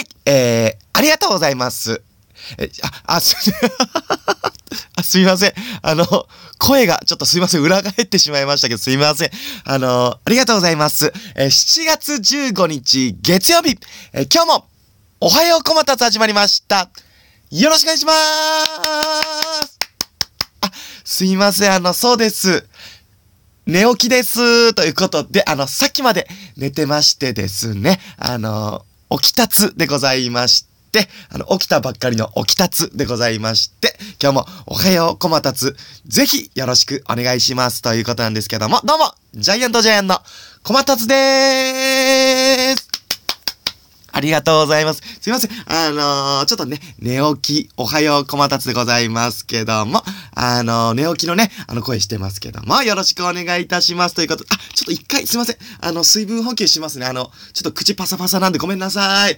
はい、えー、ありがとうございます。え、あ、あ、す、あすみません。あの、声がちょっとすいません。裏返ってしまいましたけど、すいません。あの、ありがとうございます。え7月15日月曜日、え今日も、おはようこまたつ始まりました。よろしくお願いしまーす。あ、すいません。あの、そうです。寝起きです。ということで、あの、さっきまで寝てましてですね、あの、起きたつでございまして、あの、起きたばっかりの起きたつでございまして、今日もおはようこまたつ、ぜひよろしくお願いしますということなんですけども、どうも、ジャイアントジャイアンのこまたつでーすありがとうございます。すいません。あのー、ちょっとね、寝起き、おはようこまたつでございますけども、あの、寝起きのね、あの声してますけども、よろしくお願いいたしますということで、あ、ちょっと一回すいません。あの、水分補給しますね。あの、ちょっと口パサパサなんでごめんなさい。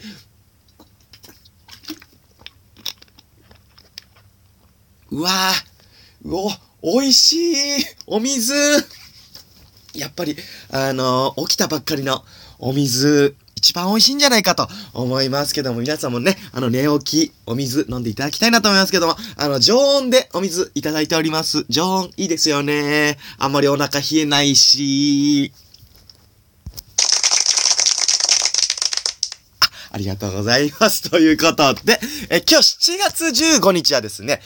うわぁ、うお、美味しいお水やっぱり、あの起きたばっかりのお水、一番美味しいんじゃないかと思いますけども、皆さんもね、あの、寝起き、お水飲んでいただきたいなと思いますけども、あの、常温でお水いただいております。常温いいですよね。あんまりお腹冷えないし。ありがとうございます。ということで、え、今日7月15日はですね、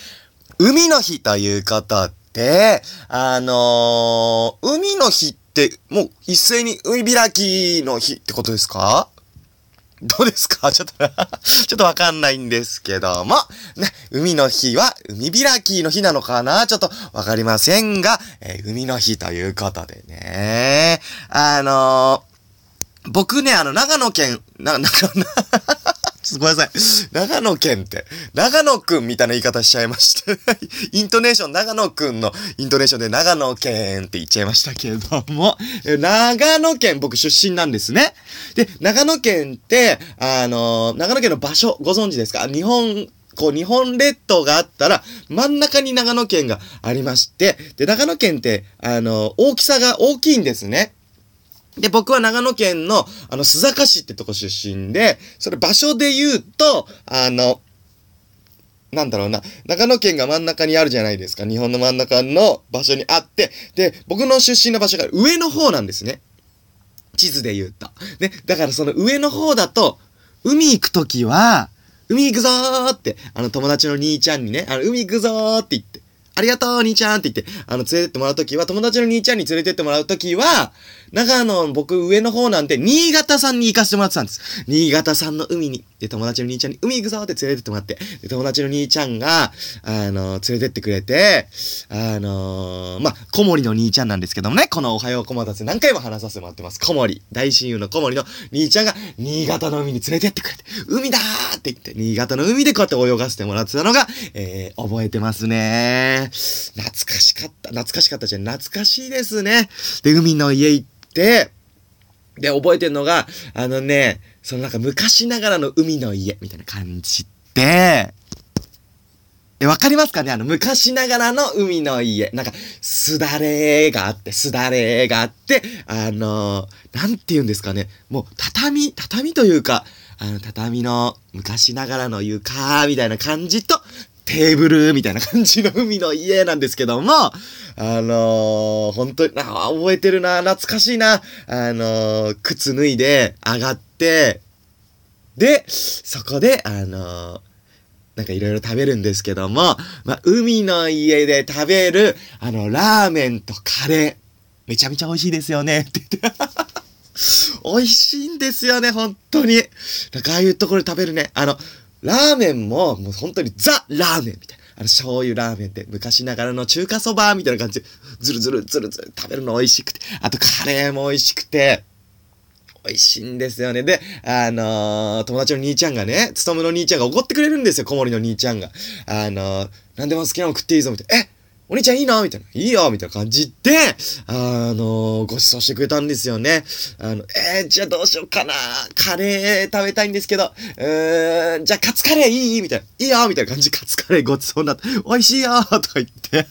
海の日ということで、あのー海の日って、もう一斉に海開きの日ってことですか？どうですか？ちょっとちょっとわかんないんですけども、ね、海の日は海開きの日なのかな？ちょっとわかりませんが、えー海の日ということでね、あのー僕ね、あの、長野県、な、な、な、ちょっとごめんなさい。長野県って、長野くんみたいな言い方しちゃいまして、イントネーション、長野くんのイントネーションで長野県って言っちゃいましたけども、長野県僕出身なんですね。で、長野県って、あの長野県の場所ご存知ですか？日本、こう、日本列島があったら、真ん中に長野県がありまして、で、長野県って、あの大きさが大きいんですね。で、僕は長野県の、あの、須坂市ってとこ出身で、それ場所で言うと、あの、なんだろうな、長野県が真ん中にあるじゃないですか。日本の真ん中の場所にあって、で、僕の出身の場所が上の方なんですね。地図で言うと。ね、だからその上の方だと、海行くときは、海行くぞーって、あの友達の兄ちゃんにね、あの、海行くぞーって言って、ありがとう、兄ちゃんって言って、あの、連れてってもらうときは、友達の兄ちゃんに連れてってもらうときは、長野、僕上の方なんで、新潟さんに行かせてもらってたんです。新潟さんの海に。で、友達の兄ちゃんに、海行くぞって連れてってもらって、で、友達の兄ちゃんが、あの、連れてってくれて、あのまあ、小森の兄ちゃんなんですけどもね、このおはようこまたつ何回も話させてもらってます。小森、大親友の小森の兄ちゃんが、新潟の海に連れてってくれて、海だーって言って、新潟の海でこうやって泳がせてもらってたのが、えー、覚えてますね。懐かしかった、懐かしかったじゃん、懐かしいですね。で、海の家行って、で、覚えてるのが、あのね、そのなんか昔ながらの海の家みたいな感じで、え、わかりますかね？あの、昔ながらの海の家。なんか、すだれがあって、すだれがあって、あのなんて言うんですかね？もう、畳、畳というか、あの、畳の昔ながらの床、みたいな感じと、テーブルみたいな感じの海の家なんですけども、あのー、本当に、あ覚えてるな、懐かしいな。あのー、靴脱いで上がって、で、そこで、あのー、なんかいろいろ食べるんですけども、まあ、海の家で食べる、あの、ラーメンとカレー。めちゃめちゃ美味しいですよね、って言って。美味しいんですよね、本当に。なんかああいうところで食べるね、あの、ラーメンも、もう本当にザ・ラーメンみたいな。あの、醤油ラーメンって昔ながらの中華そばみたいな感じで、ずるずるずるずる食べるの美味しくて、あとカレーも美味しくて、美味しいんですよね。で、あのー友達の兄ちゃんがね、つとむの兄ちゃんが怒ってくれるんですよ、小森の兄ちゃんが。あのー何でも好きなの食っていいぞ、みたいな。えお兄ちゃんいいのみたいな。いいよみたいな感じで、あのーご馳走してくれたんですよね。あの、えー、じゃあどうしようかな。カレー食べたいんですけど、うーん、じゃあカツカレーいい？みたいな。いいよみたいな感じでカツカレーご馳走になって、美味しいよとか言って。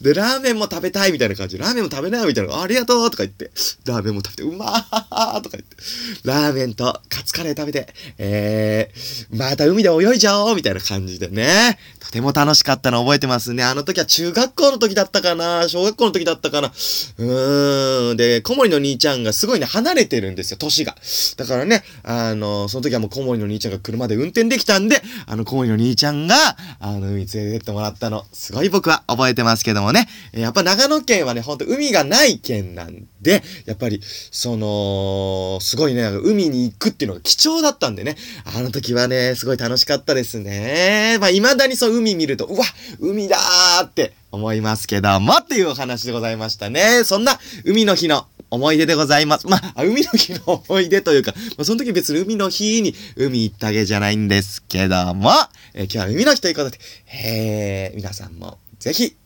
で、ラーメンも食べたいみたいな感じ。で、ラーメンも食べないみたいな、ありがとうとか言って、ラーメンも食べて、うまーとか言って、ラーメンとカツカレー食べて、えー、また海で泳いじゃおうみたいな感じでね、とても楽しかったの覚えてますね。あの時は中学校の時だったかな。小学校の時だったかな。うーん。で、小森の兄ちゃんがすごいね、離れてるんですよ、年が。だからね、あの、その時はもう小森の兄ちゃんが車で運転できたんで、あの、小森の兄ちゃんが、あの、海連れてってもらったの、すごい僕は覚えてますけどもね。やっぱ長野県はね、ほんと海がない県なんで、やっぱり、その、すごいね、海に行くっていうのが貴重だったんでね。あの時はね、すごい楽しかったですね。まあ、未だにそう海見ると、うわ、海だーって思いますけども、っていうお話でございましたね。そんな、海の日の思い出でございます。まあ、海の日の思い出というか、まあ、その時別に海の日に海行ったわけじゃないんですけども、えー、今日は海の日ということで、え、皆さんもぜひ、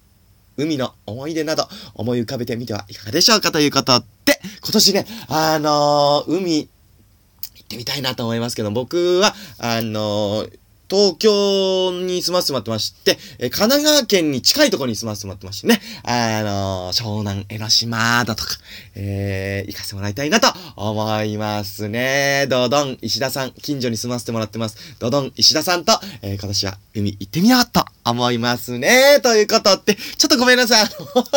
海の思い出など思い浮かべてみてはいかがでしょうかということで、今年ね、あのー、海、行ってみたいなと思いますけど、僕は、あのー東京に住ませてもらってまして、え神奈川県に近いところに住ませてもらってましてね、あのー、湘南江ノ島だとか、えー、行かせてもらいたいなと思いますね。ドドン石田さん、近所に住ませてもらってます。ドドン石田さんと、え、今年は海行ってみようと思いますね。ということで、ちょっとごめんなさい。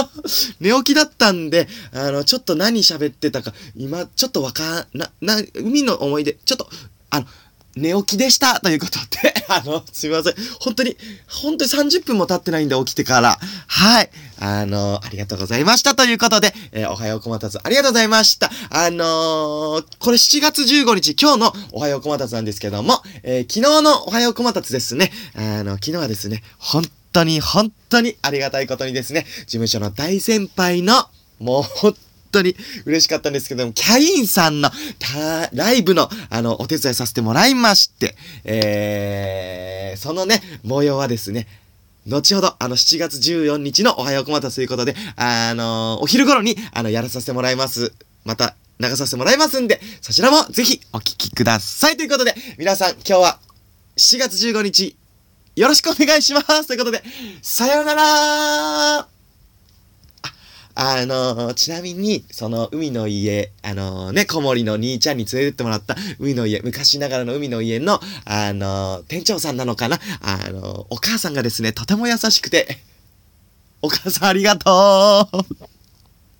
寝起きだったんで、あの、ちょっと何喋ってたか、今、ちょっとわかん、な、な、海の思い出、ちょっと、あの、寝起きでしたということで、あの、すみません。本当に、本当に30分も経ってないんで起きてから。はい。あの、ありがとうございましたということで、えー、おはようこまたつありがとうございました。あのー、これ7月15日、今日のおはようこまたつなんですけども、え、昨日のおはようこまたつですね。あの、昨日はですね、本当に本当にありがたいことにですね、事務所の大先輩の、もう本当に嬉しかったんですけども、キャインさんのライブの、あの、お手伝いさせてもらいまして、えー、そのね、模様はですね、後ほど、あの、7月14日のおはようこまたということで、あの、お昼頃に、あの、やらさせてもらいます。また、流させてもらいますんで、そちらもぜひお聴きください。ということで、皆さん、今日は7月15日、よろしくお願いしますということで、さようならあのー、ちなみに、その海の家、あのー、ね、小森の兄ちゃんに連れてってもらった海の家、昔ながらの海の家の、あのー、店長さんなのかな？あのお母さんがですね、とても優しくて、お母さんありがとう。